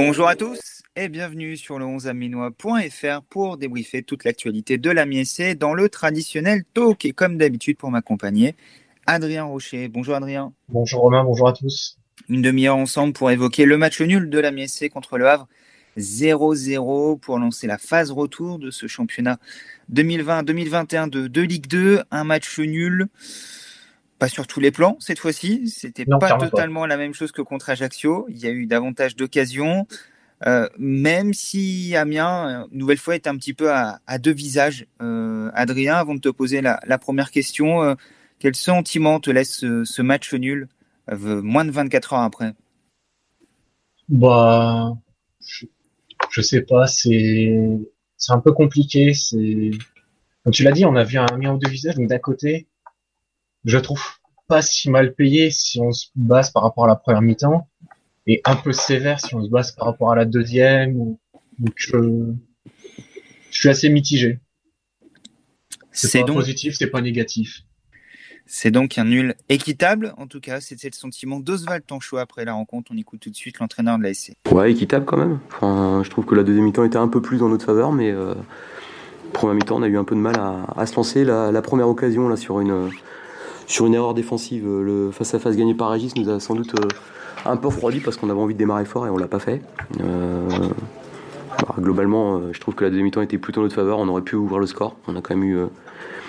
Bonjour à tous et bienvenue sur le 11aminois.fr pour débriefer toute l'actualité de la MSC dans le traditionnel talk. Et comme d'habitude pour m'accompagner, Adrien Rocher. Bonjour Adrien. Bonjour Romain, bonjour à tous. Une demi-heure ensemble pour évoquer le match nul de la MSC contre le Havre. 0-0 pour lancer la phase retour de ce championnat 2020-2021 de, de Ligue 2. Un match nul pas sur tous les plans cette fois-ci. C'était pas totalement la même chose que contre Ajaccio. Il y a eu davantage d'occasions. Euh, même si Amiens, une nouvelle fois, est un petit peu à, deux visages. Euh, Adrien, avant de te poser la, première question, euh, quel sentiment te laisse ce, match nul moins de 24 heures après? Bah, je, je sais pas, c'est c'est un peu compliqué. C'est comme tu l'as dit, on a vu un Amiens aux deux visages. Donc d'un côté, je trouve pas si mal payé si on se base par rapport à la première mi-temps et un peu sévère si on se base par rapport à la deuxième. Donc je, je suis assez mitigé. C'est pas donc... positif, c'est pas négatif. C'est donc un nul équitable, en tout cas, c'était le sentiment d'Oswald Tanchot après la rencontre. On écoute tout de suite l'entraîneur de la SC. Ouais, équitable quand même. Enfin, je trouve que la deuxième mi-temps était un peu plus dans notre faveur, mais euh, première mi-temps, on a eu un peu de mal à, à se lancer. La, la, première occasion là sur une sur une erreur défensive, euh, le face-à-face gagné par Régis nous a sans doute euh, un peu refroidi parce qu'on avait envie de démarrer fort et on l'a pas fait. Euh, bah, globalement, je trouve que la deuxième mi-temps était plutôt en notre faveur. On aurait pu ouvrir le score. On a quand même eu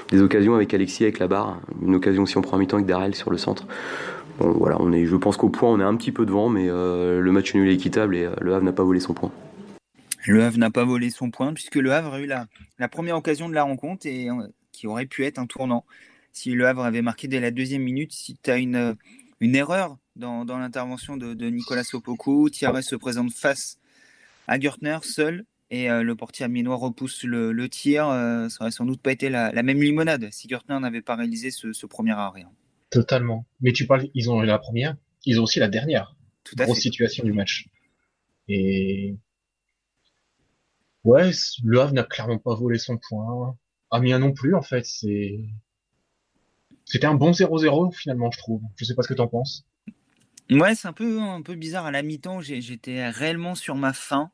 des occasions avec Alexis, avec la barre. Une occasion aussi en première mi-temps avec Darrell sur le centre. Bon, voilà, je pense qu'au point, on est un petit peu devant, mais le match nul est équitable et le Havre n'a pas volé son point. Le Havre n'a pas volé son point puisque le Havre a eu la, la première occasion de la rencontre et qui aurait pu être un tournant si Le Havre avait marqué dès la deuxième minute, si tu as une, une erreur dans, dans l'intervention de, de, Nicolas Sopoku, Thierry se présente face à Gertner seul et euh, le portier amiénois repousse le, le tir. Euh, ça aurait sans doute pas été la, la même limonade si Gertner n'avait pas réalisé ce, ce, premier arrêt. Hein. Totalement. Mais tu parles, ils ont eu la première, ils ont aussi la dernière. Tout à Grosse situation du match. Et ouais, le Havre n'a clairement pas volé son point. Amiens non plus, en fait. C'est c'était un bon 0-0 finalement, je trouve. Je sais pas ce que tu en penses. Ouais, c'est un peu, un peu bizarre. À la mi-temps, j'étais réellement sur ma faim.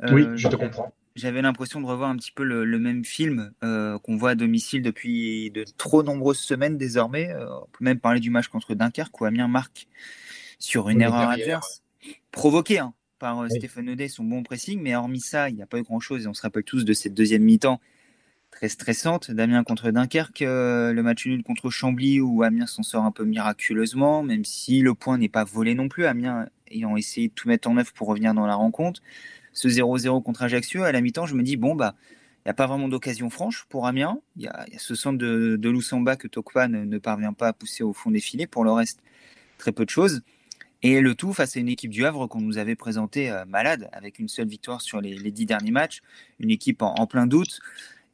oui, euh, je te comprends. J'avais l'impression de revoir un petit peu le, même film euh, qu'on voit à domicile depuis de trop nombreuses semaines désormais. Euh, on peut même parler du match contre Dunkerque où Amiens marque sur une erreur adverse, provoquée hein, par Stéphane Audet, son bon pressing. Mais hormis ça, il n'y a pas eu grand-chose. Et on se rappelle tous de cette deuxième mi-temps très stressante. Damien contre Dunkerque, euh, le match nul contre Chambly où Amiens s'en sort un peu miraculeusement, même si le point n'est pas volé non plus. Amiens ayant essayé de tout mettre en œuvre pour revenir dans la rencontre. Ce 0-0 contre Ajaccio, à la mi-temps, je me dis, bon, bah, il n'y a pas vraiment d'occasion franche pour Amiens. Il y, a, ce centre de, de Loussamba que Tokpa ne, parvient pas à pousser au fond des filets. Pour le reste, très peu de choses. Et le tout face à une équipe du Havre qu'on nous avait présentée euh, malade, avec une seule victoire sur les, dix derniers matchs, une équipe en plein doute.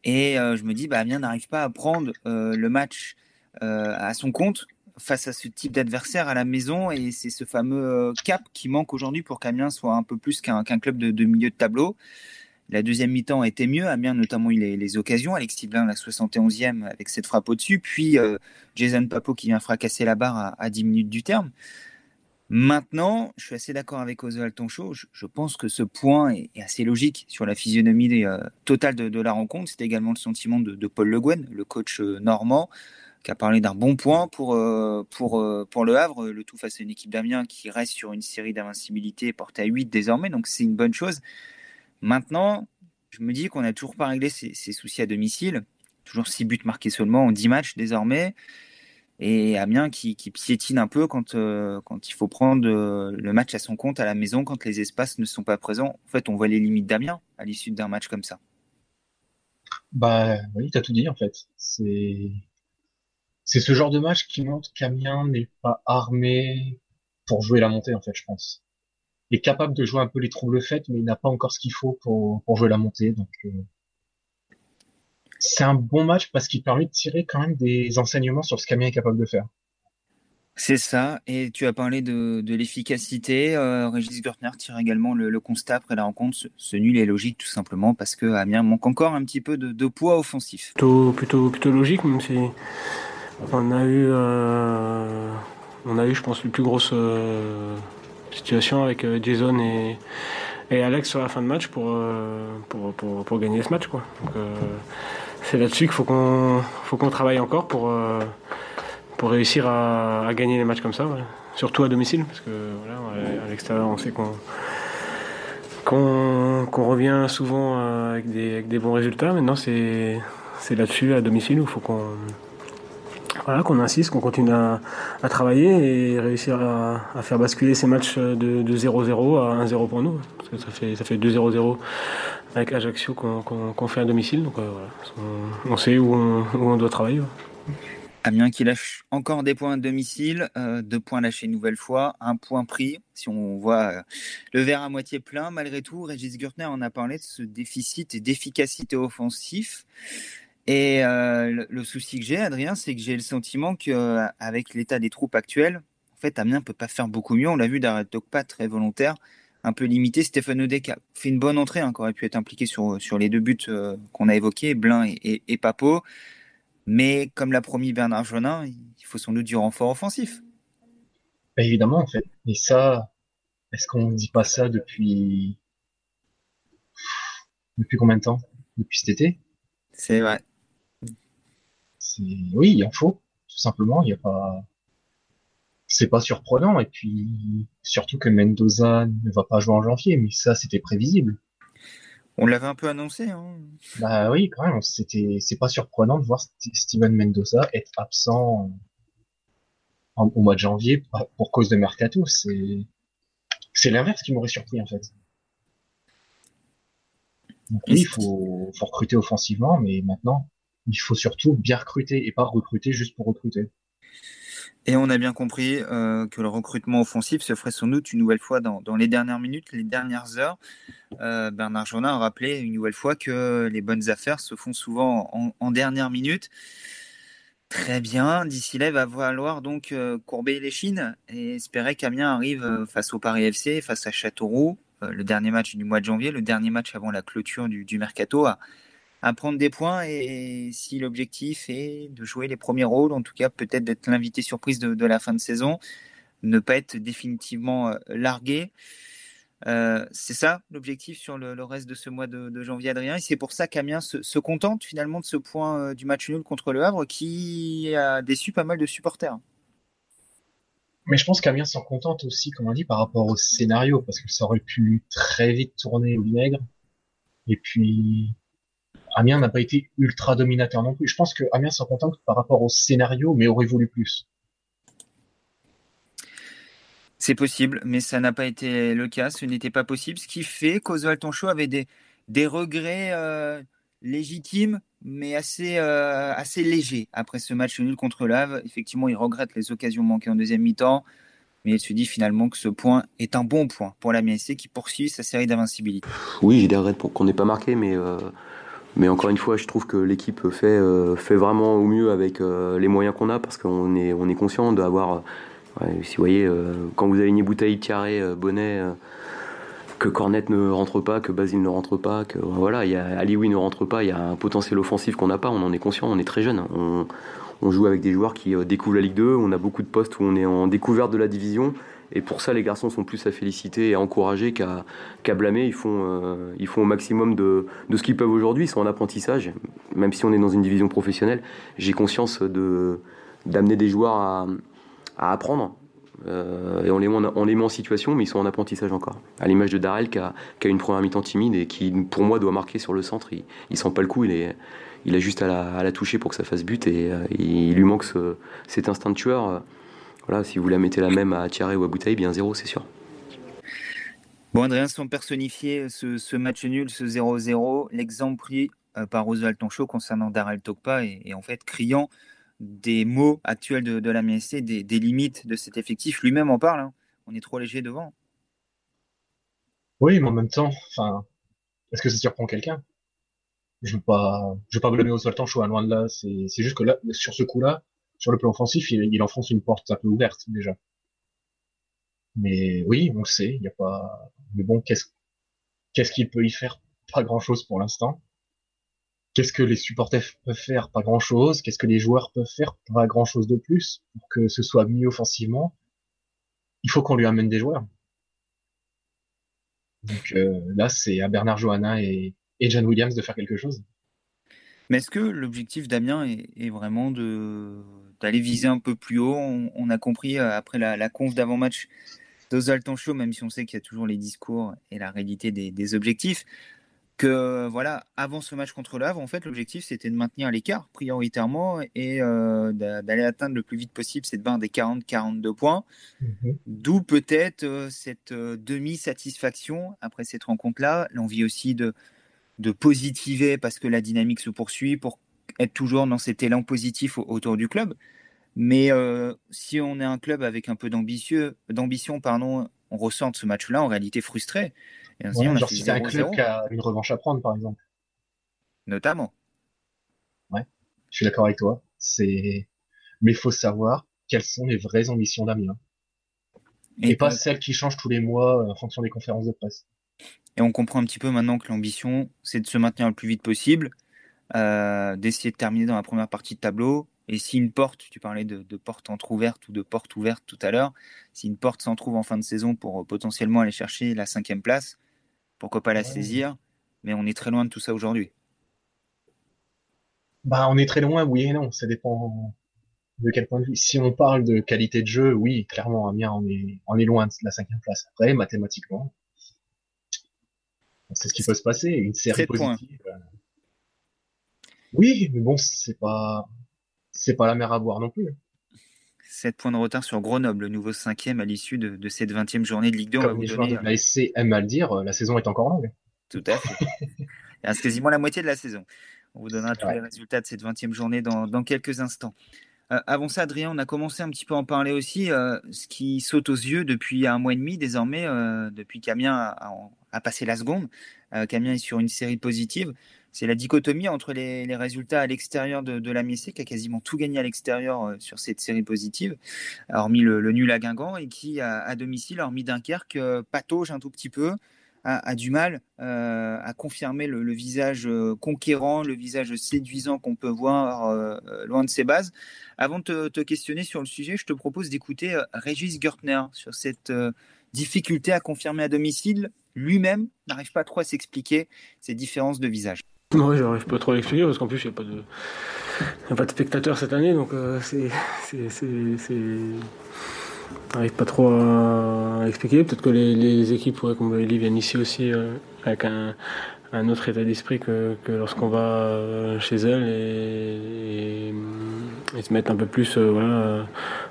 Et euh, je me dis, bah, Amiens n'arrive pas à prendre euh, le match euh, à son compte face à ce type d'adversaire à la maison. Et c'est ce fameux cap qui manque aujourd'hui pour qu'Amiens soit un peu plus qu'un club de, milieu de tableau. La deuxième mi-temps était mieux. Amiens notamment eu les, occasions. Alex Tiblin, la 71e, avec cette frappe au-dessus. Puis Jason Papo qui vient fracasser la barre à, à 10 minutes du terme. Maintenant, je suis assez d'accord avec Oswald Tonchot. Je, pense que ce point est, assez logique sur la physionomie euh, totale de, la rencontre. C'est également le sentiment de, Paul Le Guen, le coach euh, normand, qui a parlé d'un bon point pour, euh, pour, le Havre. Le tout face à une équipe d'Amiens qui reste sur une série d'invincibilité portée à 8 désormais. Donc c'est une bonne chose. Maintenant, je me dis qu'on n'a toujours pas réglé ses, ses, soucis à domicile. Toujours 6 buts marqués seulement en 10 matchs désormais et Amiens qui, qui piétine un peu quand, euh, quand il faut prendre euh, le match à son compte à la maison, quand les espaces ne sont pas présents. En fait, on voit les limites d'Amiens à l'issue d'un match comme ça. Bah oui, tu as tout dit en fait. C'est c'est ce genre de match qui montre qu'Amiens n'est pas armé pour jouer la montée en fait, je pense. Il est capable de jouer un peu les troubles faits, mais il n'a pas encore ce qu'il faut pour, pour jouer la montée. Donc euh, c'est un bon match parce qu'il permet de tirer quand même des enseignements sur ce qu'Amiens est capable de faire. C'est ça, et tu as parlé de, l'efficacité. Euh, Régis Gertner tire également le, constat après la rencontre. Ce, nul est logique tout simplement parce que Amiens manque encore un petit peu de, poids offensif. Plutôt, plutôt, plutôt logique, même si on a eu, euh, on a eu, je pense, les plus grosses euh, situations avec Jason et et Alex sur la fin de match pour, pour, pour, pour, gagner ce match. Quoi. Donc, c'est là-dessus qu'il faut qu'on faut qu'on travaille encore pour, pour réussir à, gagner les matchs comme ça, surtout à domicile, parce que voilà, à l'extérieur, on sait qu'on qu'on revient souvent avec des, avec des bons résultats. Maintenant, c'est là-dessus, à domicile, où il faut qu'on voilà, qu'on insiste, qu'on continue à, travailler et réussir à, à, faire basculer ces matchs de 0-0 à 1-0 pour nous. Parce que ça fait, ça fait 2-0-0 avec Ajaccio qu'on qu fait à domicile. Donc euh, on, sait où on, doit travailler. Amiens qui lâche encore des points à domicile, euh, deux points lâchés une nouvelle fois, un point pris. Si on voit euh, le verre à moitié plein, malgré tout, Régis Gürtner en a parlé de ce déficit d'efficacité offensif. Et le, souci que j'ai, Adrien, c'est que j'ai le sentiment qu'avec l'état des troupes actuelles, en fait, Amiens peut pas faire beaucoup mieux. On l'a vu d'Arrêt pas très volontaire, un peu limité. Stéphane Odek a fait une bonne entrée, hein, qui aurait pu être impliqué sur, sur les deux buts euh, qu'on a évoqués, Blin et, et, et Papo. Mais comme l'a promis Bernard Jonin, il faut sans doute du renfort offensif. Bah, évidemment, en fait. Et ça, est-ce qu'on ne dit pas ça depuis depuis combien de temps? Depuis cet été? C'est vrai. Oui, il en faut, tout simplement. Il n'y a pas. C'est pas surprenant. Et puis, surtout que Mendoza ne va pas jouer en janvier, mais ça, c'était prévisible. On l'avait un peu annoncé. Hein. Bah oui, quand même. C'était, c'est pas surprenant de voir Steven Mendoza être absent en, au mois de janvier pour cause de mercato. C'est, c'est l'inverse qui m'aurait surpris en fait. Donc oui, il faut, faut recruter offensivement, mais maintenant, il faut surtout bien recruter et pas recruter juste pour recruter. Et on a bien compris euh, que le recrutement offensif se ferait sans doute une nouvelle fois dans, dans les dernières minutes, les dernières heures. Euh, Bernard Jonin a rappelé une nouvelle fois que les bonnes affaires se font souvent en, en dernière minute. Très bien, d'ici là, va falloir donc euh, courber les chines et espérer qu'Amiens arrive face au Paris FC, face à Châteauroux, le dernier match du mois de janvier, le dernier match avant la clôture du, du mercato, à, à prendre des points et, si l'objectif est de jouer les premiers rôles, en tout cas peut-être d'être l'invité surprise de, la fin de saison, ne pas être définitivement largué. Euh, c'est ça l'objectif sur le, reste de ce mois de, janvier, Adrien. Et c'est pour ça qu'Amiens se, se, contente finalement de ce point euh, du match nul contre le Havre qui a déçu pas mal de supporters. Mais je pense qu'Amiens s'en contente aussi, comme on dit, par rapport au scénario, parce que ça aurait pu très vite tourner au vinaigre. Et puis, Amiens n'a pas été ultra dominateur non plus. Je pense que Amiens s'en contente par rapport au scénario, mais aurait voulu plus. C'est possible, mais ça n'a pas été le cas. Ce n'était pas possible. Ce qui fait qu'Oswald Tonchot avait des, des regrets euh, légitimes, mais assez, euh, assez légers après ce match nul contre l'Ave. Effectivement, il regrette les occasions manquées en deuxième mi-temps, mais il se dit finalement que ce point est un bon point pour la MSC qui poursuit sa série d'invincibilité. Oui, j'ai des regrets pour qu'on n'ait pas marqué, mais. Euh... Mais encore une fois, je trouve que l'équipe fait, euh, fait vraiment au mieux avec euh, les moyens qu'on a parce qu'on est, on est conscient d'avoir Ouais, si vous voyez, euh, quand vous alignez Bouteille, Tiaré, euh, Bonnet, euh, que Cornet ne rentre pas, que Basile ne rentre pas, que voilà, il y a Alioui ne rentre pas, il y a un potentiel offensif qu'on n'a pas, on en est conscient, on est très jeune. On, joue avec des joueurs qui découvrent la Ligue 2, on a beaucoup de postes où on est en découverte de la division. Et pour ça, les garçons sont plus à féliciter et à encourager qu'à qu blâmer. Ils font, euh, ils font au maximum de, ce qu'ils peuvent aujourd'hui. Ils sont en apprentissage, même si on est dans une division professionnelle. J'ai conscience d'amener des joueurs à, apprendre. Euh, et on les, met en, situation, mais ils sont en apprentissage encore. À l'image de Darrell qui a, une première mi-temps timide et qui, pour moi, doit marquer sur le centre. Il, il sent pas le coup, il, est, il a juste à la, toucher pour que ça fasse but et euh, il, lui manque ce, cet instinct de tueur. Voilà, si vous la mettez la même à Thierry ou à Bouteille, bien zéro, c'est sûr. Bon, Adrien, sans personnifier ce, ce match nul, ce 0-0, l'exemple pris euh, par Oswald Tonchot concernant Darrell Tokpa est, est en fait criant des mots actuels de, de la MSC, des, des, limites de cet effectif. Lui-même en parle. Hein. On est trop léger devant. Oui, mais en même temps, enfin, est-ce que ça surprend quelqu'un? Je veux pas, je veux pas blâmer Oswald Tancho, loin de là. C'est, c'est juste que là, sur ce coup-là, sur le plan offensif, il, enfonce une porte un peu ouverte déjà. Mais oui, on le sait, il y a pas. Mais bon, qu'est-ce qu'est-ce qu'il peut y faire? Pas grand-chose pour l'instant. Qu'est-ce que les supporters peuvent faire? Pas grand-chose. Qu'est-ce que les joueurs peuvent faire? Pas grand-chose de plus pour que ce soit mieux offensivement. Il faut qu'on lui amène des joueurs. Donc euh, là, c'est à Bernard Johanna et, et John Williams de faire quelque chose. Mais est-ce que l'objectif d'Amiens est, vraiment d'aller viser un peu plus haut? On, a compris euh, après la, conf d'avant-match d'Ozaltan Show, même si on sait qu'il y a toujours les discours et la réalité des, objectifs, que voilà, avant ce match contre l'Avre, en fait, l'objectif c'était de maintenir l'écart prioritairement et euh, d'aller atteindre le plus vite possible cette barre des 40-42 points. Mhm. D'où peut-être euh, cette demi-satisfaction après cette rencontre-là, l'envie aussi de, de positiver parce que la dynamique se poursuit, pour être toujours dans cet élan positif autour du club. Mais euh, si on est un club avec un peu d'ambition, pardon, on ressent ce match-là en réalité frustré. Et on genre si c'est un club qui a une revanche à prendre, par exemple. Notamment. Ouais, je suis d'accord avec toi. C'est, mais il faut savoir quelles sont les vraies ambitions d'Amiens. Et, pas celles qui changent tous les mois en fonction des conférences de presse. Et on comprend un petit peu maintenant que l'ambition, c'est de se maintenir le plus vite possible, euh, d'essayer de terminer dans la première partie de tableau. Et si une porte, tu parlais de, porte entrouverte ou de porte ouverte tout à l'heure, si une porte s'en trouve en fin de saison pour euh, potentiellement aller chercher la cinquième place, pourquoi pas la saisir? Mais on est très loin de tout ça aujourd'hui. Bah, on est très loin, oui et non. Ça dépend de quel point de vue. Si on parle de qualité de jeu, oui, clairement, Amiens, on est, on est loin de la cinquième place. Après, mathématiquement, c'est ce qui peut se passer, une série positive. Euh. Oui, mais bon, c'est pas, c'est pas la mer à boire non plus. 7 points de retard sur Grenoble, le nouveau cinquième à l'issue de, cette 20e journée de Ligue 2. Comme les joueurs de la SC aiment à le dire, la saison est encore longue. Tout à fait. Il reste quasiment la moitié de la saison. On vous donnera tous les résultats de cette 20e journée dans, dans quelques instants. Euh, avant ça, Adrien, on a commencé un petit peu à en parler aussi. Euh, ce qui saute aux yeux depuis un mois et demi, désormais, euh, depuis qu'Amiens a, passé la seconde, qu'Amiens est sur une série positive, c'est la dichotomie entre les, résultats à l'extérieur de, de la qui a quasiment tout gagné à l'extérieur sur cette série positive, hormis le, le nul à Guingamp, et qui, à, à domicile, hormis Dunkerque, patauge un tout petit peu a, du mal euh, à confirmer le, visage euh, conquérant, le visage séduisant qu'on peut voir euh, loin de ses bases. Avant de te, questionner sur le sujet, je te propose d'écouter Régis Gertner sur cette difficulté à confirmer à domicile. Lui-même n'arrive pas trop à s'expliquer ces différences de visage. Oui, j'arrive pas trop à l'expliquer parce qu'en plus, il n'y a pas de. a pas de spectateurs cette année, donc c'est n'arrive pas trop à expliquer. Peut-être que les, équipes, comme vous viennent ici aussi euh, avec un, autre état d'esprit que, lorsqu'on va euh, chez elles et, se mettre un peu plus euh,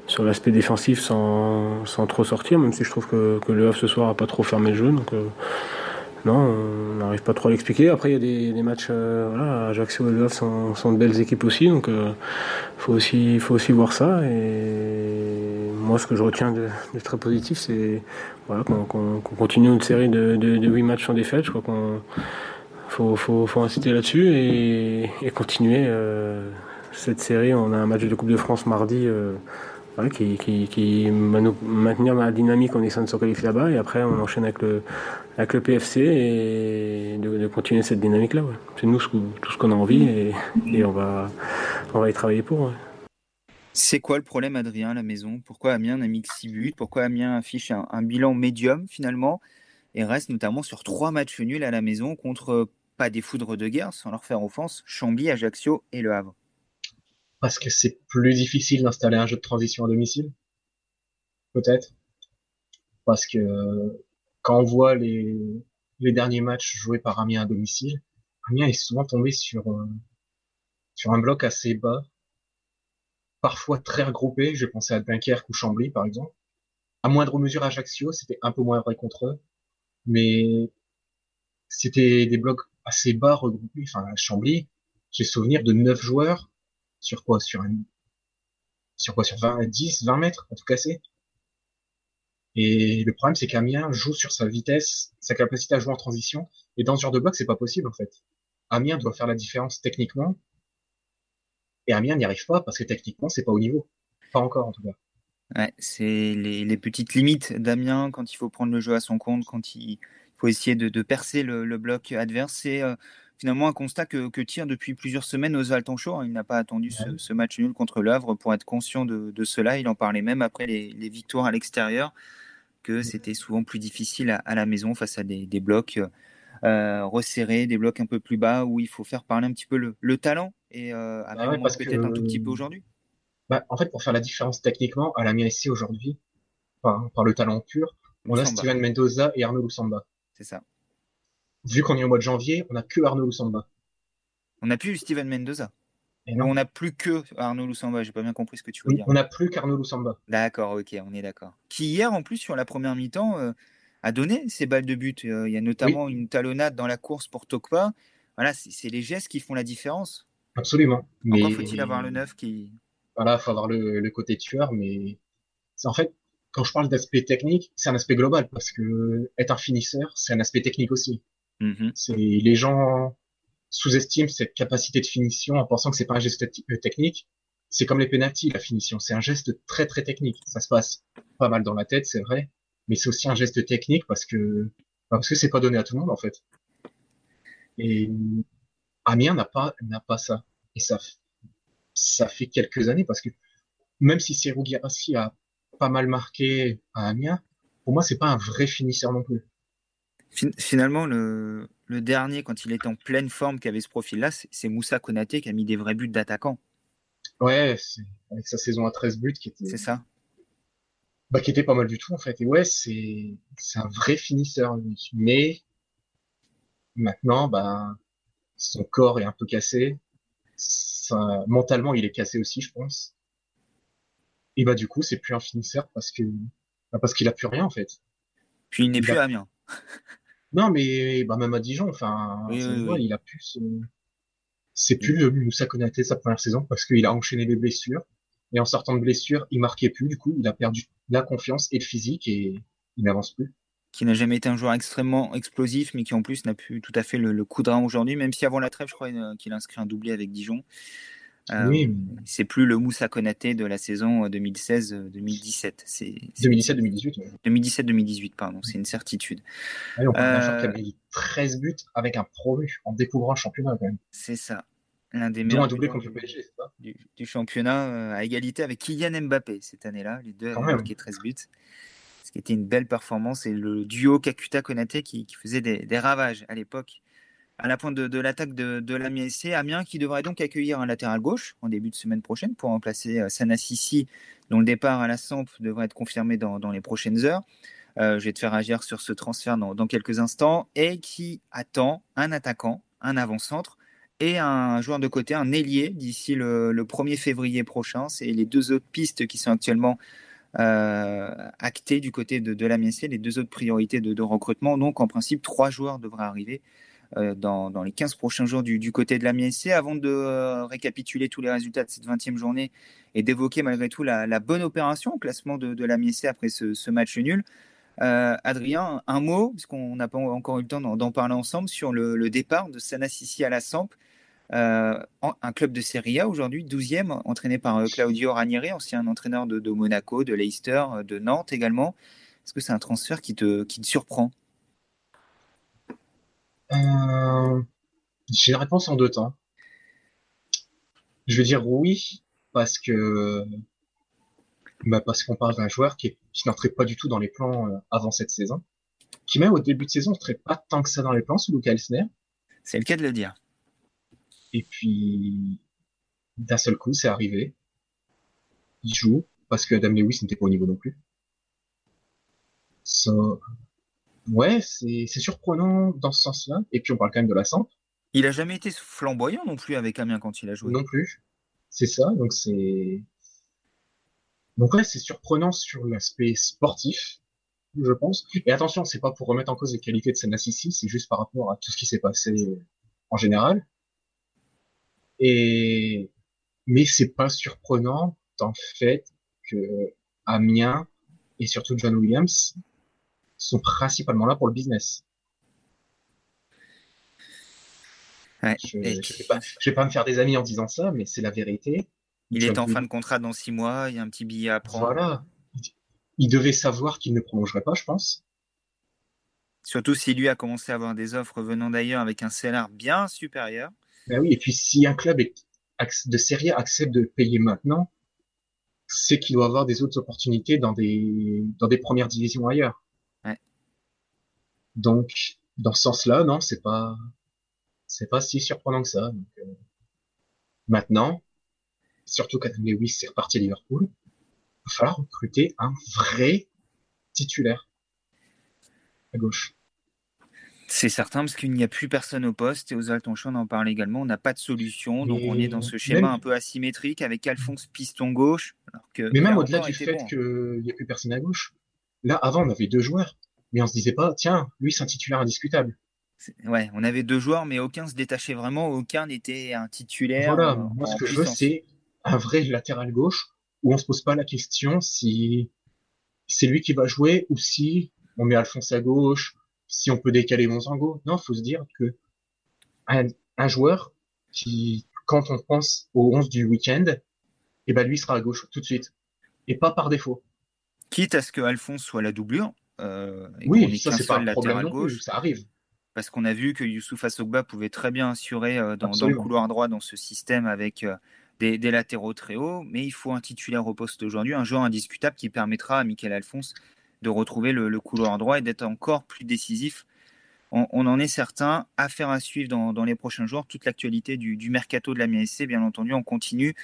sur l'aspect défensif sans, trop sortir, même si je trouve que, le Havre ce soir n'a pas trop fermé le jeu. Donc, non, on n'arrive pas trop à l'expliquer. Après, il y a des, matchs, voilà, Ajaccio et Le Havre sont, de belles équipes aussi, donc il faut, aussi, faut aussi voir ça. Et moi, ce que je retiens de, très positif, c'est qu'on continue une série de, de, 8 matchs sans défaite. Je crois qu'on faut, faut, inciter là-dessus et, continuer euh, cette série. On a un match de Coupe de France mardi. Euh, qui, qui, va nous maintenir la dynamique en essayant de se qualifier là-bas et après on enchaîne avec le, PFC et de, continuer cette dynamique-là. C'est nous tout ce qu'on a envie et, et, on, va, on va y travailler pour. C'est quoi le problème, Adrien, à la maison? Pourquoi Amiens n'a mis que 6 buts? Pourquoi Amiens affiche un, bilan médium finalement et reste notamment sur trois matchs nuls à la maison contre pas des foudres de guerre, sans leur faire offense, Chambly, Ajaccio et Le Havre? Parce que c'est plus difficile d'installer un jeu de transition à domicile? Peut-être. Parce que quand on voit les, derniers matchs joués par Amiens à domicile, Amiens est souvent tombé sur, euh, sur un bloc assez bas parfois très regroupés. J'ai pensé à Dunkerque ou Chambly, par exemple. À moindre mesure, Ajaccio, c'était un peu moins vrai contre eux. Mais c'était des blocs assez bas regroupés. Enfin, à Chambly, j'ai souvenir de 9 joueurs sur quoi? Sur un, sur quoi? Sur 20, 10, 20 mètres, en tout casser. Et le problème, c'est qu'Amiens joue sur sa vitesse, sa capacité à jouer en transition. Et dans ce genre de bloc, c'est pas possible, en fait. Amiens doit faire la différence techniquement et Amiens n'y arrive pas parce que techniquement, c'est pas au niveau. Pas encore, en tout cas. Ouais, c'est les, petites limites d'Amiens quand il faut prendre le jeu à son compte, quand il faut essayer de, percer le, bloc adverse. C'est euh, finalement un constat que, tire depuis plusieurs semaines Oswald Tonchot. Hein. Il n'a pas attendu ce, match nul contre l'œuvre pour être conscient de, cela. Il en parlait même après les, victoires à l'extérieur que c'était souvent plus difficile à, la maison face à des, blocs euh, resserrés, des blocs un peu plus bas où il faut faire parler un petit peu le, talent et euh, ah peut-être un tout petit peu aujourd'hui. Bah, en fait, pour faire la différence techniquement, à la MSC aujourd'hui, par, par, le talent pur, on a Steven Mendoza et Arnaud Lusamba. C'est ça. Vu qu'on est au mois de janvier, on n'a que Arnaud Lusamba. On n'a plus Steven Mendoza. On n'a plus que Arnaud Lusamba, j'ai pas bien compris ce que tu veux dire. On n'a plus qu'Arnaud Lusamba. D'accord, ok, on est d'accord. Qui hier, en plus, sur la première mi-temps, euh, a donné ses balles de but. Euh, il y a notamment une talonnade dans la course pour Tokpa. Voilà, c'est les gestes qui font la différence. Absolument. Encore faut-il avoir le neuf qui. Voilà, il faut avoir le, côté tueur, mais en fait, quand je parle d'aspect technique, c'est un aspect global parce que être un finisseur, c'est un aspect technique aussi. Mm-hmm. C'est les gens sous-estiment cette capacité de finition en pensant que c'est pas un geste euh, technique. C'est comme les penalties, la finition. C'est un geste très très technique. Ça se passe pas mal dans la tête, c'est vrai, mais c'est aussi un geste technique parce que parce que c'est pas donné à tout le monde en fait. Et Amiens n'a pas n'a pas ça. Et ça ça fait quelques années parce que même si Serou Girassi a pas mal marqué à Amiens, pour moi c'est pas un vrai finisseur non plus. Finalement, le, le dernier, quand il était en pleine forme, qui avait ce profil-là, c'est Moussa Konaté qui a mis des vrais buts d'attaquant. Ouais, avec sa saison à 13 buts qui était. C'est ça. Bah, qui était pas mal du tout en fait. Et ouais, c'est un vrai finisseur Mais maintenant, bah son corps est un peu cassé. Mentalement, il est cassé aussi, je pense. Et bah du coup, c'est plus un finisseur parce que bah, parce qu'il a plus rien en fait. Puis il n'est plus à Amiens. Non, mais bah, même à Dijon, enfin, il a pu C'est plus le Moussa Konaté sa première saison parce qu'il a enchaîné les blessures. Et en sortant de blessure, il marquait plus. Du coup, il a perdu la confiance et le physique et il n'avance plus. Qui n'a jamais été un joueur extrêmement explosif, mais qui en plus n'a plus tout à fait le, coup de rein aujourd'hui, même si avant la trêve, je crois qu'il a inscrit un doublé avec Dijon. Euh, c'est plus le Moussa Konaté de la saison 2016-2017. 2017-2018. 2017-2018, pardon, c'est une certitude. on parle d'un qui a 13 buts avec un promu en découvrant le championnat quand même. C'est ça. L'un des meilleurs du, championnat euh, à égalité avec Kylian Mbappé cette année-là. Les deux marqué 13 buts. Ce qui était une belle performance. Et le duo Kakuta-Konaté qui, faisait des ravages à l'époque à la pointe de, l'attaque de, de l'Amiens. Amiens qui devrait donc accueillir un latéral gauche en début de semaine prochaine pour remplacer euh, Sanassisi, dont le départ à la Samp devrait être confirmé dans, les prochaines heures. Euh, je vais te faire agir sur ce transfert dans, quelques instants et qui attend un attaquant, un avant-centre et un joueur de côté, un ailier d'ici le, 1er février prochain. C'est les deux autres pistes qui sont actuellement euh, actées du côté de, de l'Amiens les deux autres priorités de, recrutement. Donc en principe, trois joueurs devraient arriver euh, dans, les 15 prochains jours du, côté de la MSC. Avant de euh, récapituler tous les résultats de cette 20e journée et d'évoquer malgré tout la, bonne opération au classement de, de la MSC après ce, match nul, Adrien, un mot, parce qu'on n'a pas encore eu le temps d'en parler ensemble, sur le, départ de Sanassisi à la Samp. Un club de Serie A aujourd'hui, 12e, entraîné par Claudio Ranieri, ancien entraîneur de, Monaco, de Leicester, de Nantes également. Est-ce que c'est un transfert qui te, qui te surprend? Euh, J'ai une réponse en deux temps. Je veux dire oui, parce que bah parce qu'on parle d'un joueur qui, qui n'entrait pas du tout dans les plans euh, avant cette saison, qui même au début de saison n'entrait pas tant que ça dans les plans sous Luca Elsner. C'est le cas de le dire. Et puis d'un seul coup, c'est arrivé. Il joue parce que Adam Lewis n'était pas au niveau non plus. So, ouais, c'est surprenant dans ce sens-là. Et puis on parle quand même de la Samp. Il a jamais été flamboyant non plus avec Amiens quand il a joué. Non plus. C'est ça. Donc c'est donc ouais, c'est surprenant sur l'aspect sportif, je pense. Et attention, c'est pas pour remettre en cause les qualités de Senassisi, c'est juste par rapport à tout ce qui s'est passé en général. Et mais c'est pas surprenant le fait que Amiens et surtout John Williams sont principalement là pour le business. je, ne vais pas, me faire des amis en disant ça, mais c'est la vérité. Il est en fin de contrat dans six mois, il y a un petit billet à prendre. Voilà. Il devait savoir qu'il ne prolongerait pas, je pense. Surtout si lui a commencé à avoir des offres venant d'ailleurs avec un salaire bien supérieur. Ben oui, et puis si un club de série accepte de payer maintenant, c'est qu'il doit avoir des autres opportunités dans des, dans des premières divisions ailleurs. Ouais. Donc, dans ce sens-là, non, c'est pas, c'est pas si surprenant que ça. Donc, euh, maintenant, surtout quand Lewis est reparti à Liverpool, il va falloir recruter un vrai titulaire à gauche. C'est certain, parce qu'il n'y a plus personne au poste, et aux Altonchon en parle également, on n'a pas de solution, donc on est dans ce schéma un peu asymétrique avec Alphonse Piston gauche. mais même au-delà du fait qu'il n'y a plus personne à gauche, là avant on avait deux joueurs, mais on se disait pas, tiens, lui c'est un titulaire indiscutable. Ouais, on avait deux joueurs, mais aucun se détachait vraiment, aucun n'était un titulaire. Voilà, moi ce que je veux c'est un vrai latéral gauche où on se pose pas la question si c'est lui qui va jouer ou si on met Alphonse à gauche, si on peut décaler Monsango. Non, faut se dire que un, joueur qui, quand on pense au 11 du week-end, eh ben lui sera à gauche tout de suite et pas par défaut. Quitte à ce que Alphonse soit la doublure. Euh, oui, ça c'est pas un problème gauche, ça arrive. Parce qu'on a vu que Youssouf Assogba pouvait très bien assurer euh, dans, le couloir droit dans ce système avec euh, des, latéraux très hauts, mais il faut un titulaire au poste aujourd'hui, un joueur indiscutable qui permettra à Michael Alphonse de retrouver le, couloir droit et d'être encore plus décisif. On, en est certain. Affaire à suivre dans, les prochains jours. Toute l'actualité du, mercato de la MSC, bien entendu, on continue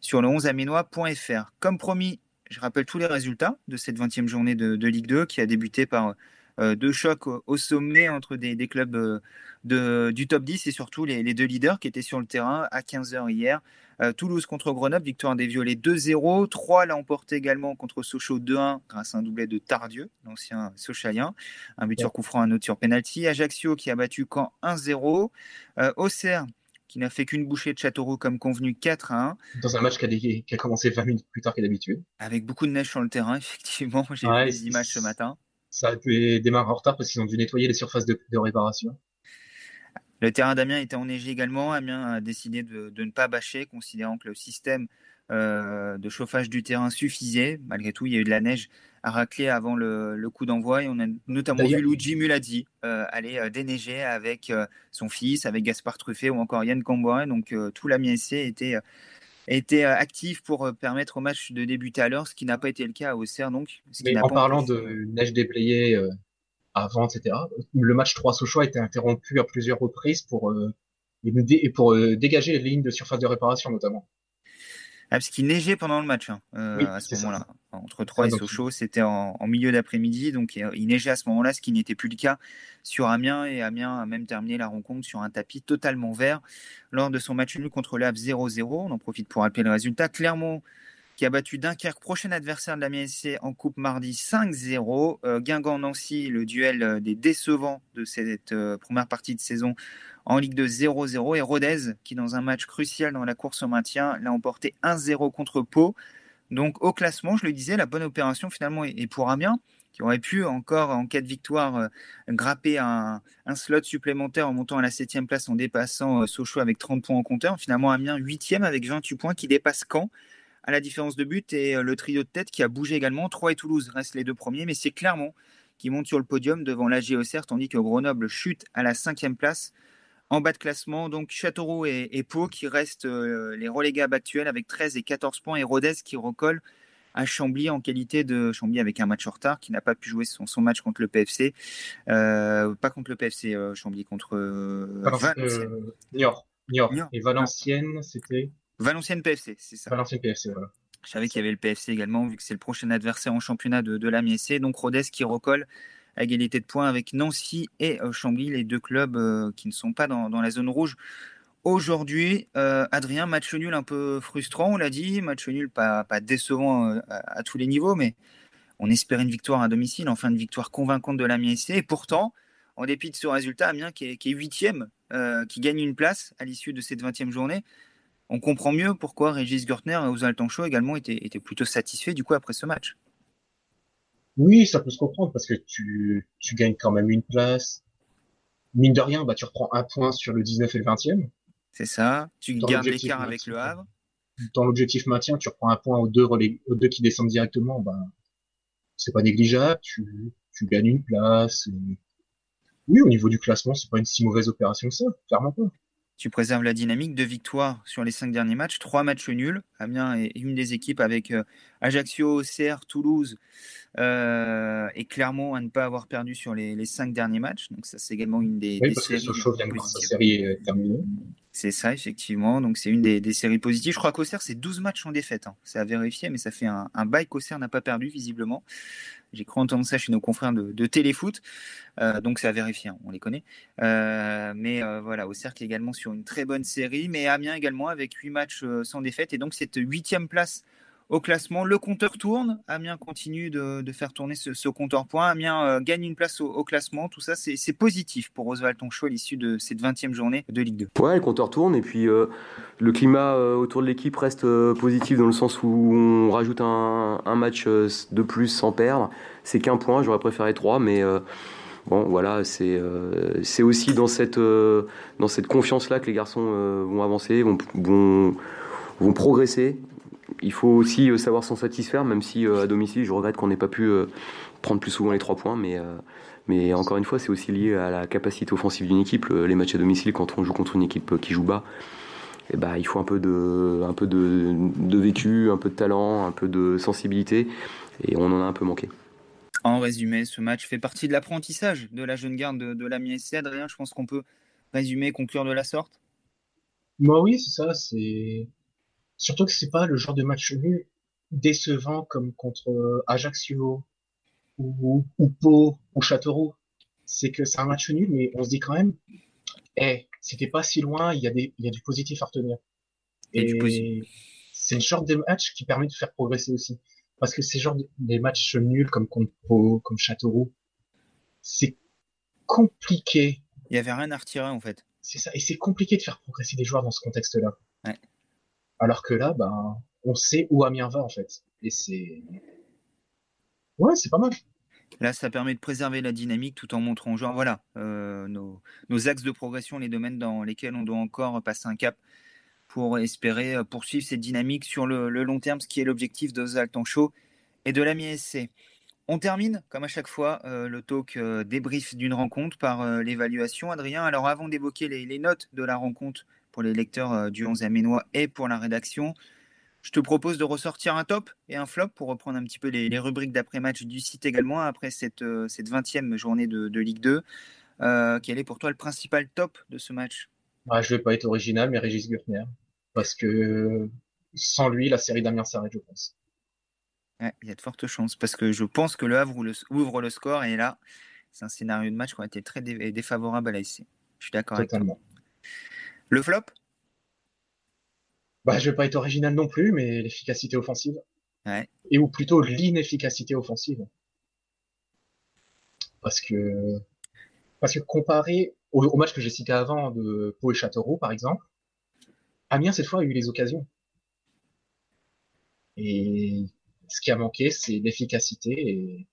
sur le 11aménois.fr. Comme promis, je rappelle tous les résultats de cette 20e journée de Ligue 2 qui a débuté par euh, deux chocs au, sommet entre des, clubs euh, de, du top 10 et surtout les, deux leaders qui étaient sur le terrain à 15h hier. Euh, Toulouse contre Grenoble, victoire des Violets 2-0. 3 l'a emporté également contre Sochaux 2-1 grâce à un doublé de Tardieu, l'ancien Sochalien. Un but sur coup franc, un autre sur penalty. Ajaccio qui a battu Caen 1-0. Auxerre qui n'a fait qu'une bouchée de Châteauroux comme convenu 4 1. Dans un match qui a, qui a commencé 20 minutes plus tard que d'habitude. Avec beaucoup de neige sur le terrain, effectivement. J'ai vu les images ce matin ça a pu démarrer en retard parce qu'ils ont dû nettoyer les surfaces de, réparation. Le terrain d'Amiens était enneigé également. Amiens a décidé de, ne pas bâcher, considérant que le système euh, de chauffage du terrain suffisait. Malgré tout, il y a eu de la neige à racler avant le, coup d'envoi. Et on a notamment vu Luigi Muladi euh, aller euh, déneiger avec son fils, avec Gaspard Truffet ou encore Yann Camboire. Donc tout l'Amiens était été euh, actif pour euh, permettre au match de débuter à l'heure, ce qui n'a pas été le cas à Auxerre. Donc, Mais en parlant de neige déplayée euh, avant, etc., le match 3 Sochaux a été interrompu à plusieurs reprises pour, pour dégager les lignes de surface de réparation notamment. Ah, parce qu'il neigeait pendant le match hein, à ce moment-là. Entre Troyes et Sochaux, c'était en, milieu d'après-midi, donc il neigeait à ce moment-là, ce qui n'était plus le cas sur Amiens. Et Amiens a même terminé la rencontre sur un tapis totalement vert lors de son match nul contre le 0-0. On en profite pour rappeler le résultat. Clermont qui a battu Dunkerque, prochain adversaire de la SC en Coupe mardi 5-0. Euh, Guingamp-Nancy, le duel euh, des décevants de cette euh, première partie de saison en Ligue de 0-0. Et Rodez, qui dans un match crucial dans la course au maintien, l'a emporté 1-0 contre Pau. Donc au classement, je le disais, la bonne opération finalement est pour Amiens, qui aurait pu encore, en cas de victoire, grapper un, slot supplémentaire en montant à la 7 place en dépassant Sochaux avec 30 points en compteur. Finalement, Amiens 8e avec 28 points qui dépasse Caen à la différence de but et euh, le trio de tête qui a bougé également. Troyes et Toulouse restent les deux premiers, mais c'est Clermont qui monte sur le podium devant la GOCR, tandis que Grenoble chute à la cinquième place. En bas de classement, donc Châteauroux et, Pau qui restent euh, les relégables actuels avec 13 et 14 points et Rodez qui recolle à Chambly en qualité de Chambly avec un match en retard qui n'a pas pu jouer son, son match contre le PFC. Euh, pas contre le PFC, Chambly contre Niort. Niort. Et Valenciennes, c'était? Valenciennes PFC, c'est ça. Valenciennes PFC, voilà. Je savais qu'il y avait le PFC également, vu que c'est le prochain adversaire en championnat de, de la Donc Rodez qui recolle à égalité de points avec Nancy et euh, Chambly, les deux clubs euh, qui ne sont pas dans, la zone rouge. Aujourd'hui, euh, Adrien, match nul un peu frustrant, on l'a dit, match nul pas, décevant à, tous les niveaux, mais on espérait une victoire à domicile, enfin une victoire convaincante de la Et pourtant, en dépit de ce résultat, Amiens qui est huitième, qui gagne une place à l'issue de cette 20e journée, on comprend mieux pourquoi Régis Gertner et Ozal Tancho également étaient, plutôt satisfaits du coup après ce match. Oui, ça peut se comprendre parce que tu, gagnes quand même une place. Mine de rien, bah, tu reprends un point sur le 19 et le 20e. C'est ça. Tu gardes l'écart avec le Havre. Dans l'objectif maintien, tu reprends un point aux deux, aux deux qui descendent directement. Bah, c'est pas négligeable. Tu, gagnes une place. Oui, au niveau du classement, c'est pas une si mauvaise opération que ça. Clairement pas tu préserves la dynamique. Deux victoires sur les cinq derniers matchs, trois matchs nuls. Amiens est une des équipes avec euh, Ajaccio, Auxerre, Toulouse euh, et Clermont à ne pas avoir perdu sur les, cinq derniers matchs. Donc ça, c'est également une des, oui, parce Que Sochaux vient de sa série terminée. C'est ça, effectivement. Donc c'est une des, séries positives. Je crois qu'Auxerre, c'est 12 matchs en défaite. Hein. C'est à vérifier, mais ça fait un, un bail qu'Auxerre n'a pas perdu, visiblement. J'ai cru entendre ça chez nos confrères de, téléfoot. Euh, donc c'est à vérifier, hein, on les connaît. Euh, mais voilà, Auxerre qui est également sur une très bonne série. Mais Amiens également avec 8 matchs sans défaite. Et donc cette huitième place au classement. Le compteur tourne. Amiens continue de, faire tourner ce, compteur point. Amiens euh, gagne une place au, classement. Tout ça, c'est positif pour Oswald Tonchou à l'issue de cette 20e journée de Ligue 2. Ouais, le compteur tourne et puis euh, le climat euh, autour de l'équipe reste positif dans le sens où on rajoute un, match de plus sans perdre. C'est qu'un point, j'aurais préféré trois, mais bon, voilà, c'est aussi dans cette, confiance-là que les garçons vont avancer, vont progresser il faut aussi euh, savoir s'en satisfaire, même si euh, à domicile, je regrette qu'on n'ait pas pu euh, prendre plus souvent les trois points, mais, mais encore une fois, c'est aussi lié à la capacité offensive d'une équipe. Les matchs à domicile, quand on joue contre une équipe qui joue bas, eh ben, il faut un peu, de, un peu de, de, vécu, un peu de talent, un peu de sensibilité, et on en a un peu manqué. En résumé, ce match fait partie de l'apprentissage de la jeune garde de, de la SC. Adrien, je pense qu'on peut résumer, conclure de la sorte? Moi, oui, c'est ça. C'est Surtout que c'est pas le genre de match nul décevant comme contre euh, Ajaccio ou, ou Pau ou Châteauroux. C'est que c'est un match nul, mais on se dit quand même, eh, c'était pas si loin, il y a des, il y a du positif à retenir. Et c'est le genre de match qui permet de faire progresser aussi. Parce que ces genres de matchs nuls comme contre Pau, comme Châteauroux, c'est compliqué. Il y avait rien à retirer en fait. C'est ça, et c'est compliqué de faire progresser des joueurs dans ce contexte-là. Alors que là, ben, on sait où Amiens va en fait. Et c'est, ouais, c'est pas mal. Là, ça permet de préserver la dynamique tout en montrant voilà, euh, nos, axes de progression, les domaines dans lesquels on doit encore passer un cap pour espérer euh, poursuivre cette dynamique sur le, long terme, ce qui est l'objectif de Zaltancho et de l'AMI SC. On termine, comme à chaque fois, euh, le talk débrief d'une rencontre par l'évaluation. Adrien, alors avant d'évoquer les, notes de la rencontre pour les lecteurs euh, du 11 Aménois et pour la rédaction. Je te propose de ressortir un top et un flop pour reprendre un petit peu les, rubriques d'après-match du site également après cette, euh, cette 20e journée de, Ligue 2. Euh, quel est pour toi le principal top de ce match? Bah, Je ne vais pas être original, mais Régis Gurtner. Parce que sans lui, la série d'Amiens s'arrête, je pense. il y a de fortes chances. Parce que je pense que le Havre ouvre le score et là, c'est un scénario de match qui a été très défavorable à l'AIC. Je suis d'accord avec toi. Le flop? Bah, Je vais pas être original non plus, mais l'efficacité offensive. Et ou plutôt l'inefficacité offensive. Parce que, parce que comparé au, match que j'ai cité avant de Pau et Châteauroux, par exemple, Amiens, cette fois, a eu les occasions. Et ce qui a manqué, c'est l'efficacité. Et...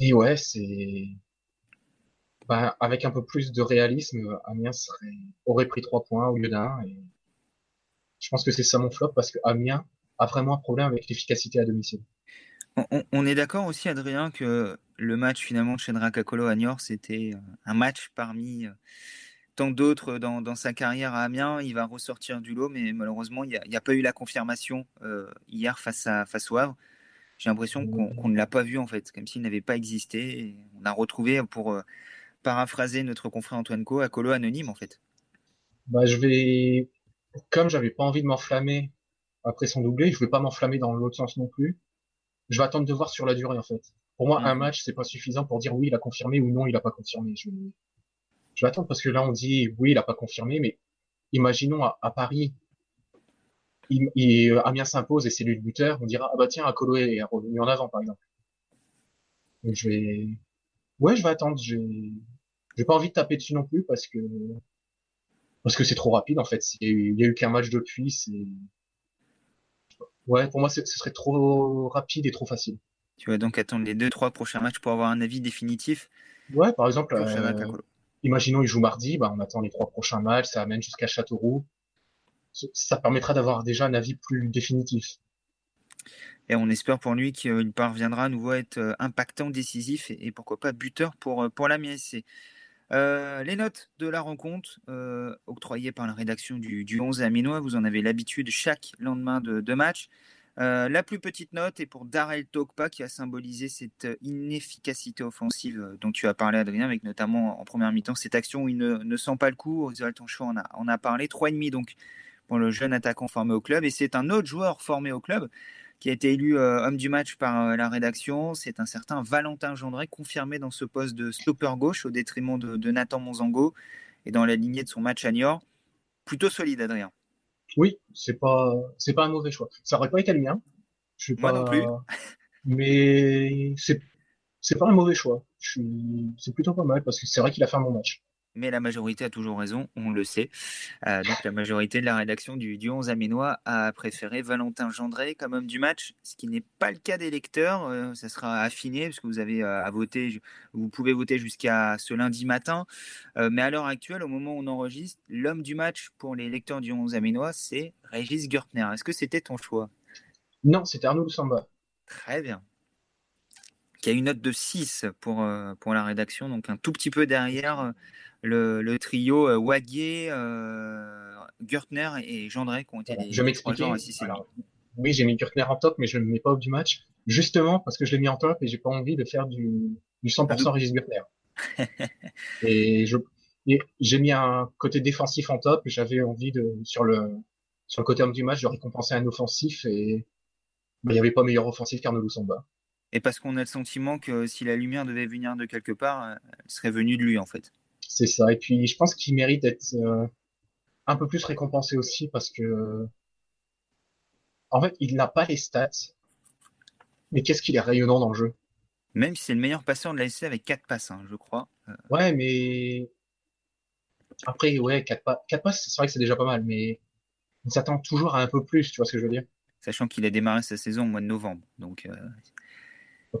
et ouais, c'est bah, avec un peu plus de réalisme, Amiens aurait pris trois points au lieu d'un. Et je pense que c'est ça mon flop parce que Amiens a vraiment un problème avec l'efficacité à domicile. On, est d'accord aussi, Adrien, que le match finalement Chenra Kakolo à Niort, c'était euh, un match parmi euh, tant d'autres dans, sa carrière à Amiens. Il va ressortir du lot, mais malheureusement, il n'y a, pas eu la confirmation euh, hier face, à, face au Havre. J'ai l'impression qu'on ne l'a pas vu en fait, comme s'il n'avait pas existé. on a retrouvé pour paraphraser notre confrère Antoine Co, à Colo anonyme en fait Bah je vais, comme j'avais pas envie de m'enflammer après son doublé, je vais pas m'enflammer dans l'autre sens non plus. Je vais attendre de voir sur la durée en fait. Pour moi, un match c'est pas suffisant pour dire oui il a confirmé ou non il a pas confirmé. Je, je vais attendre parce que là on dit oui il a pas confirmé, mais imaginons à, Paris, il, il, Amiens s'impose et c'est lui le buteur, on dira ah bah tiens Colo est revenu en avant par exemple. Donc je vais, ouais je vais attendre. Je j'ai pas envie de taper dessus non plus parce que parce que c'est trop rapide en fait. Il y a eu qu'un match depuis, c'est ouais pour moi ce serait trop rapide et trop facile. Tu vas donc attendre les deux trois prochains matchs pour avoir un avis définitif? Ouais, par exemple, euh, imaginons il joue mardi, bah on attend les trois prochains matchs, ça amène jusqu'à Châteauroux. Ça permettra d'avoir déjà un avis plus définitif. Et on espère pour lui qu'il parviendra à nouveau être euh, impactant, décisif et, pourquoi pas buteur pour, euh, pour la MSC. Les notes de la rencontre octroyées par la rédaction du, du 11 Aminois, vous en avez l'habitude chaque lendemain de, match. Euh, la plus petite note est pour Darrell Tokpa qui a symbolisé cette inefficacité offensive euh, dont tu as parlé, Adrien, avec notamment en première mi-temps cette action où il ne, sent pas le coup. Oswald Tonchou en a, on a parlé. 3,5 donc pour le jeune attaquant formé au club. Et c'est un autre joueur formé au club qui a été élu euh, homme du match par la rédaction. C'est un certain Valentin Gendré, confirmé dans ce poste de stopper gauche au détriment de, de Nathan Monzango et dans la lignée de son match à Niort. Plutôt solide, Adrien. Oui, c'est pas c'est pas un mauvais choix. Ça aurait pas été le mien. Je suis Moi pas, non plus. Mais c'est c'est pas un mauvais choix. C'est plutôt pas mal parce que c'est vrai qu'il a fait un bon match mais la majorité a toujours raison, on le sait. Euh, donc la majorité de la rédaction du, du 11 aménois a préféré Valentin Gendré comme homme du match, ce qui n'est pas le cas des lecteurs. Euh, ça sera affiné parce que vous avez euh, à voter, vous pouvez voter jusqu'à ce lundi matin. mais à l'heure actuelle, au moment où on enregistre, l'homme du match pour les lecteurs du 11 aménois, c'est Régis Gertner. Est-ce que c'était ton choix? Non, c'était Arnaud Samba. Très bien qui a une note de 6 pour, pour la rédaction, donc un tout petit peu derrière le, trio euh, euh, Gürtner et Gendré qui ont été les, je m'expliquais. Oui, j'ai mis Gürtner en top, mais je ne le mets pas au du match, justement parce que je l'ai mis en top et j'ai pas envie de faire du, du 100% Régis Gürtner. et je j'ai mis un côté défensif en top j'avais envie de sur le sur le côté homme du match de récompenser un offensif et bah, il n'y avait pas meilleur offensif qu'Arnaud Lusamba. Et parce qu'on a le sentiment que si la lumière devait venir de quelque part, elle serait venue de lui en fait. C'est ça. Et puis, je pense qu'il mérite d'être euh, un peu plus récompensé aussi parce que, en fait, il n'a pas les stats. Mais qu'est-ce qu'il est rayonnant dans le jeu? Même si c'est le meilleur passeur de la SC avec 4 passes, hein, je crois. Euh. Ouais, mais après, ouais, 4 passes, c'est vrai que c'est déjà pas mal, mais on s'attend toujours à un peu plus, tu vois ce que je veux dire? Sachant qu'il a démarré sa saison au mois de novembre, donc euh,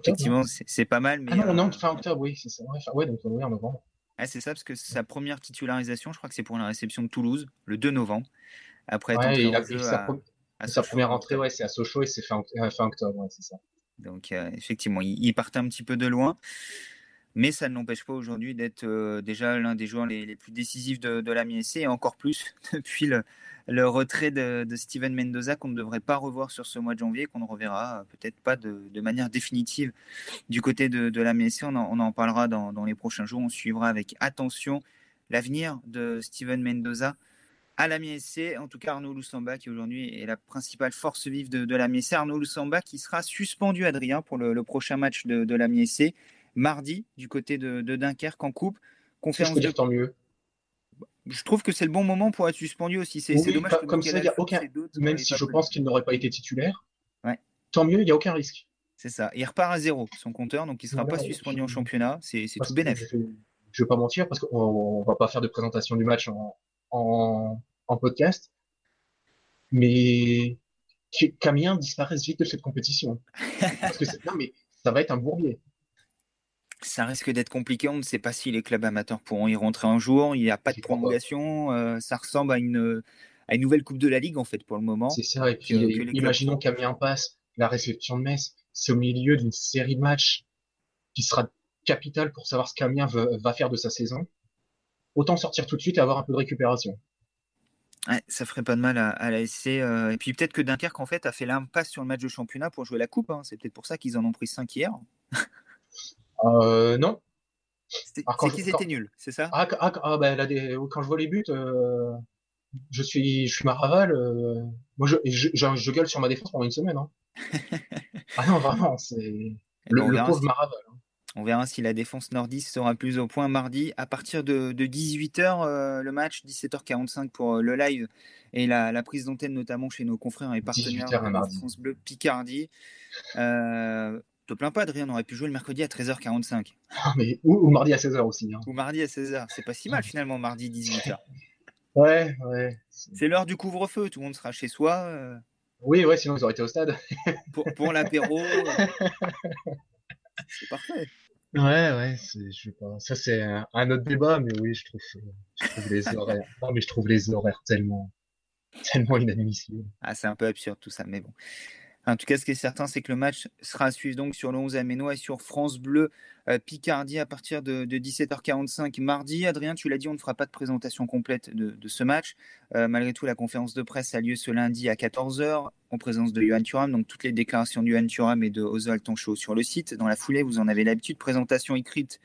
effectivement, c'est pas mal. Mais, ah non, non, fin octobre, oui, c'est ça. Ouais, donc oui, en novembre. Ah, c'est ça, parce que sa première titularisation, je crois que c'est pour la réception de Toulouse, le 2 novembre. Après, il a, sa, sa première entrée, ouais, c'est à Sochaux et c'est fin, octobre, ouais, c'est ça. Donc, euh, effectivement, il, partait un petit peu de loin. Mais ça ne l'empêche pas aujourd'hui d'être euh, déjà l'un des joueurs les, plus décisifs de, la MSC et encore plus depuis le, retrait de, Steven Mendoza qu'on ne devrait pas revoir sur ce mois de janvier, qu'on ne reverra peut-être pas de, manière définitive du côté de, la MSC. On en, parlera dans, les prochains jours. On suivra avec attention l'avenir de Steven Mendoza à la MSC. En tout cas, Arnaud Loussamba qui aujourd'hui est la principale force vive de, la MSC. Arnaud Loussamba qui sera suspendu, Adrien, pour le, prochain match de, de la MSC mardi du côté de, de Dunkerque en coupe. Conférence de... tant mieux je trouve que c'est le bon moment pour être suspendu aussi. C'est dommage. comme ça, il y a aucun. Même si je pense qu'il n'aurait pas été titulaire. Ouais. Tant mieux, il n'y a aucun risque. C'est ça. Il repart à zéro son compteur, donc il ne sera pas suspendu en championnat. C'est tout bénéfique. Je ne vais pas mentir parce qu'on ne va pas faire de présentation du match en, en, en podcast. Mais Camien disparaisse vite de cette compétition. parce que non, mais ça va être un bourbier ça risque d'être compliqué. On ne sait pas si les clubs amateurs pourront y rentrer un jour. Il n'y a pas de prolongation. Euh, ça ressemble à une, à une nouvelle Coupe de la Ligue, en fait, pour le moment. C'est ça. Et puis, imaginons qu'Amiens passe la réception de Metz. C'est au milieu d'une série de matchs qui sera capitale pour savoir ce qu'Amiens va faire de sa saison. Autant sortir tout de suite et avoir un peu de récupération. Ouais, ça ferait pas de mal à, à la SC. Euh, et puis peut-être que Dunkerque, en fait, a fait l'impasse sur le match de championnat pour jouer la Coupe. Hein. C'est peut-être pour ça qu'ils en ont pris 5 hier. Euh, non. C'est qu'ils étaient nuls, c'est ça? Ah, ah, ah ben, là, quand je vois les buts, euh, je suis, je suis Maraval. Euh, moi, je, je, je, gueule sur ma défense pendant une semaine. Hein. ah non, vraiment, c'est le, le pauvre Maraval. Hein. On verra si la défense nordiste sera plus au point mardi à partir de, de 18h euh, le match, 17h45 pour euh, le live et la, la prise d'antenne notamment chez nos confrères et partenaires de France Bleu Picardie. Euh, te plains pas, Adrien, on aurait pu jouer le mercredi à 13h45. Ah, mais, ou, mardi à 16h aussi. Hein. Ou mardi à 16h. C'est pas si mal finalement, mardi 18h. ouais, ouais. C'est l'heure du couvre-feu, tout le monde sera chez soi. Euh. Oui, ouais, sinon ils auraient été au stade. pour, pour l'apéro. Euh. c'est parfait. Ouais, ouais, je pas. Ça, c'est un, autre débat, mais oui, je trouve, je trouve les horaires. non, mais je trouve les horaires tellement, tellement inadmissibles. Ah, c'est un peu absurde tout ça, mais bon. En tout cas, ce qui est certain, c'est que le match sera à suivre donc sur le 11 Aménois et sur France Bleu euh, Picardie à partir de, 17h45 mardi. Adrien, tu l'as dit, on ne fera pas de présentation complète de, ce match. Euh, malgré tout, la conférence de presse a lieu ce lundi à 14h en présence de Johan Thuram. Donc, toutes les déclarations de Johan Thuram et de Oswald Tonchot sur le site. Dans la foulée, vous en avez l'habitude, présentation écrite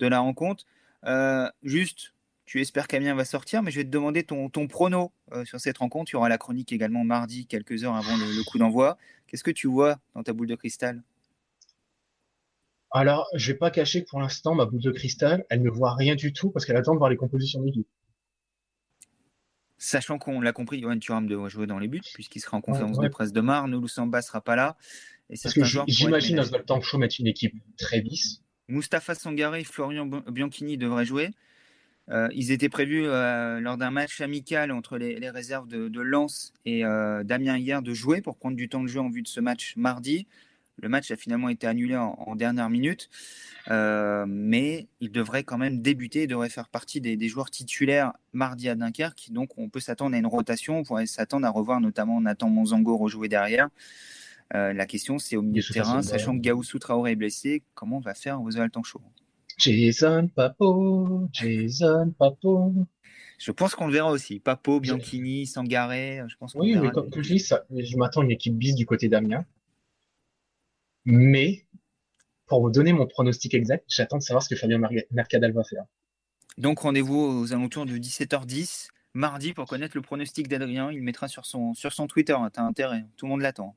de la rencontre. Euh, juste, tu espères qu'Amiens va sortir, mais je vais te demander ton, ton prono sur cette rencontre. Il y aura la chronique également mardi, quelques heures avant le coup d'envoi. Qu'est-ce que tu vois dans ta boule de cristal? Alors, je vais pas cacher que pour l'instant, ma boule de cristal, elle ne voit rien du tout parce qu'elle attend de voir les compositions d'équipe. Sachant qu'on l'a compris, Johan Thuram devrait jouer dans les buts puisqu'il sera en conférence de presse demain. Nous, Samba sera pas là. Et parce que j'imagine Oswald Tancho mettre une équipe très bis. Mustapha Sangaré et Florian Bianchini devraient jouer. Euh, ils étaient prévus euh, lors d'un match amical entre les, réserves de, Lens et euh, Damien hier de jouer pour prendre du temps de jeu en vue de ce match mardi. Le match a finalement été annulé en, dernière minute, mais il devrait quand même débuter, il devrait faire partie des, joueurs titulaires mardi à Dunkerque. Donc on peut s'attendre à une rotation, on pourrait s'attendre à revoir notamment Nathan Monzango rejouer derrière. la question c'est au milieu de terrain, sachant que Gaussou Traoré est blessé, comment va faire Oswald Tancho Jason Papo, Jason Papo. Je pense qu'on le verra aussi. Papo, Bianchini, Sangaré. Je pense oui, mais comme je dis, ça, je m'attends à une équipe bis du côté d'Amiens. Mais, pour vous donner mon pronostic exact, j'attends de savoir ce que Fabien Mercadal va faire. Donc, rendez-vous aux alentours de 17h10, mardi, pour connaître le pronostic d'Adrien. Il mettra sur son, sur son Twitter. T'as intérêt. Tout le monde l'attend.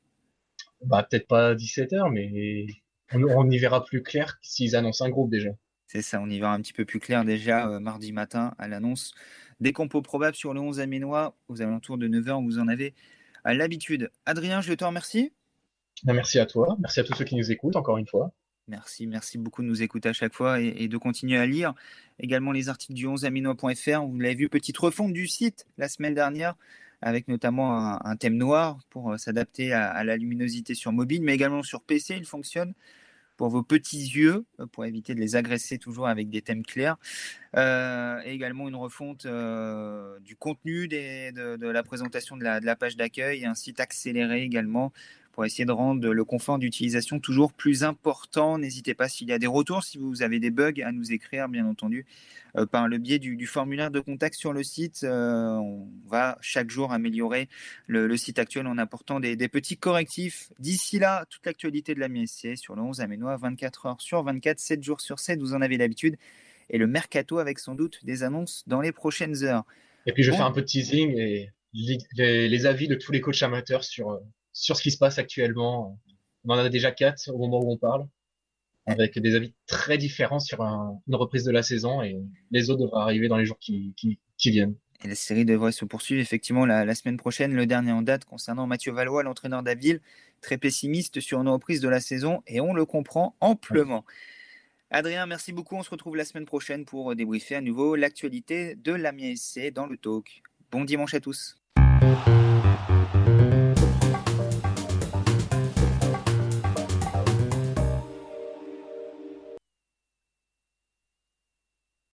Bah, peut-être pas 17h, mais on, on y verra plus clair s'ils annoncent un groupe déjà. C'est ça, on y verra un petit peu plus clair déjà euh, mardi matin à l'annonce des compos probables sur le 11 aménois aux alentours de 9h, vous en avez à l'habitude. Adrien, je te remercie. Ben, merci à toi, merci à tous ceux qui nous écoutent encore une fois. Merci, merci beaucoup de nous écouter à chaque fois et, de continuer à lire également les articles du 11 aménois.fr. Vous l'avez vu, petite refonte du site la semaine dernière avec notamment un, thème noir pour euh, s'adapter à, la luminosité sur mobile, mais également sur PC, il fonctionne pour vos petits yeux, euh, pour éviter de les agresser toujours avec des thèmes clairs. Euh, et également une refonte euh, du contenu de, la présentation de la, page d'accueil, un site accéléré également pour essayer de rendre le confort d'utilisation toujours plus important. N'hésitez pas s'il y a des retours, si vous avez des bugs, à nous écrire, bien entendu, euh, par le biais du, formulaire de contact sur le site. On va chaque jour améliorer le, site actuel en apportant des, petits correctifs. D'ici là, toute l'actualité de la MSC sur le 11 Aménois, 24 heures sur 24, 7 jours sur 7, vous en avez l'habitude. Et le mercato avec sans doute des annonces dans les prochaines heures. Et puis je faire un peu de teasing et les, avis de tous les coachs amateurs sur euh, sur ce qui se passe actuellement. On en a déjà quatre au moment où on parle, avec des avis très différents sur une reprise de la saison et les autres devraient arriver dans les jours qui, viennent. Et la série devrait se poursuivre effectivement la, semaine prochaine. Le dernier en date concernant Mathieu Valois, l'entraîneur d'Aville, très pessimiste sur une reprise de la saison et on le comprend amplement. Adrien, merci beaucoup. On se retrouve la semaine prochaine pour débriefer à nouveau l'actualité de l'Amiens SC dans le talk. Bon dimanche à tous.